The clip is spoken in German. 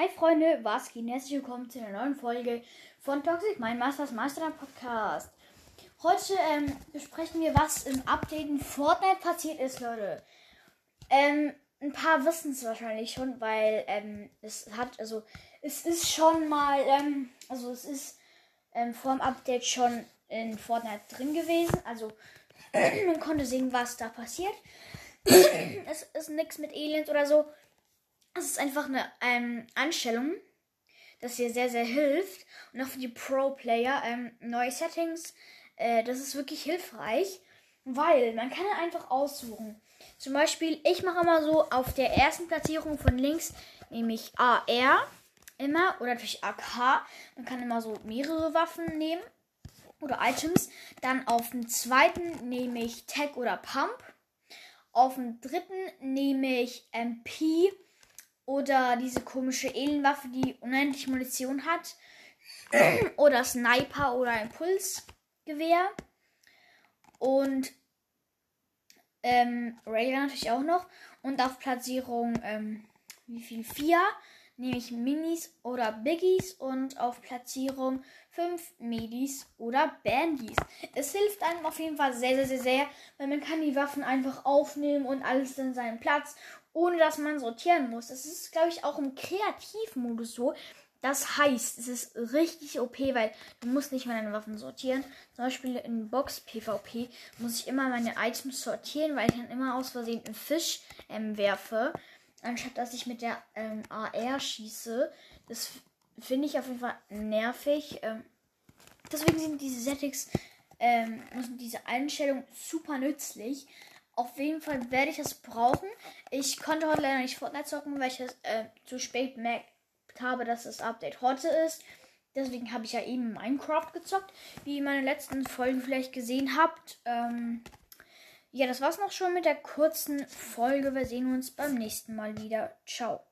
Hi Freunde, was geht? Herzlich willkommen zu einer neuen Folge von Toxic, mein Masters Master Podcast. Heute ähm, besprechen wir, was im Update in Fortnite passiert ist, Leute. Ähm, ein paar wissen es wahrscheinlich schon, weil ähm, es hat, also es ist schon mal, ähm, also es ist ähm, vor dem Update schon in Fortnite drin gewesen. Also man konnte sehen, was da passiert. es ist nichts mit Aliens oder so. Es ist einfach eine ähm, Anstellung, das hier sehr, sehr hilft. Und auch für die Pro-Player ähm, neue Settings. Äh, das ist wirklich hilfreich, weil man kann einfach aussuchen. Zum Beispiel, ich mache immer so auf der ersten Platzierung von links, nämlich AR immer oder natürlich AK. Man kann immer so mehrere Waffen nehmen oder Items. Dann auf dem zweiten nehme ich Tag oder Pump. Auf dem dritten nehme ich MP oder diese komische Alienwaffe, die unendlich Munition hat. oder Sniper oder Impulsgewehr. Und ähm, Raider natürlich auch noch. Und auf Platzierung, ähm, wie viel? Vier nehme ich Minis oder Biggies. Und auf Platzierung 5 Medis oder Bandys. Es hilft einem auf jeden Fall sehr, sehr, sehr, sehr, weil man kann die Waffen einfach aufnehmen und alles in seinen Platz ohne dass man sortieren muss. Das ist, glaube ich, auch im Kreativmodus so. Das heißt, es ist richtig OP, weil du musst nicht deine Waffen sortieren. Zum Beispiel in Box PvP muss ich immer meine Items sortieren, weil ich dann immer aus Versehen einen Fisch ähm, werfe, anstatt dass ich mit der ähm, AR schieße. Das finde ich auf jeden Fall nervig. Ähm, deswegen sind diese Settings, ähm, diese Einstellungen super nützlich. Auf jeden Fall werde ich das brauchen. Ich konnte heute leider nicht Fortnite zocken, weil ich es äh, zu spät gemerkt habe, dass das Update heute ist. Deswegen habe ich ja eben Minecraft gezockt, wie ihr meine letzten Folgen vielleicht gesehen habt. Ähm, ja, das war's noch schon mit der kurzen Folge. Wir sehen uns beim nächsten Mal wieder. Ciao.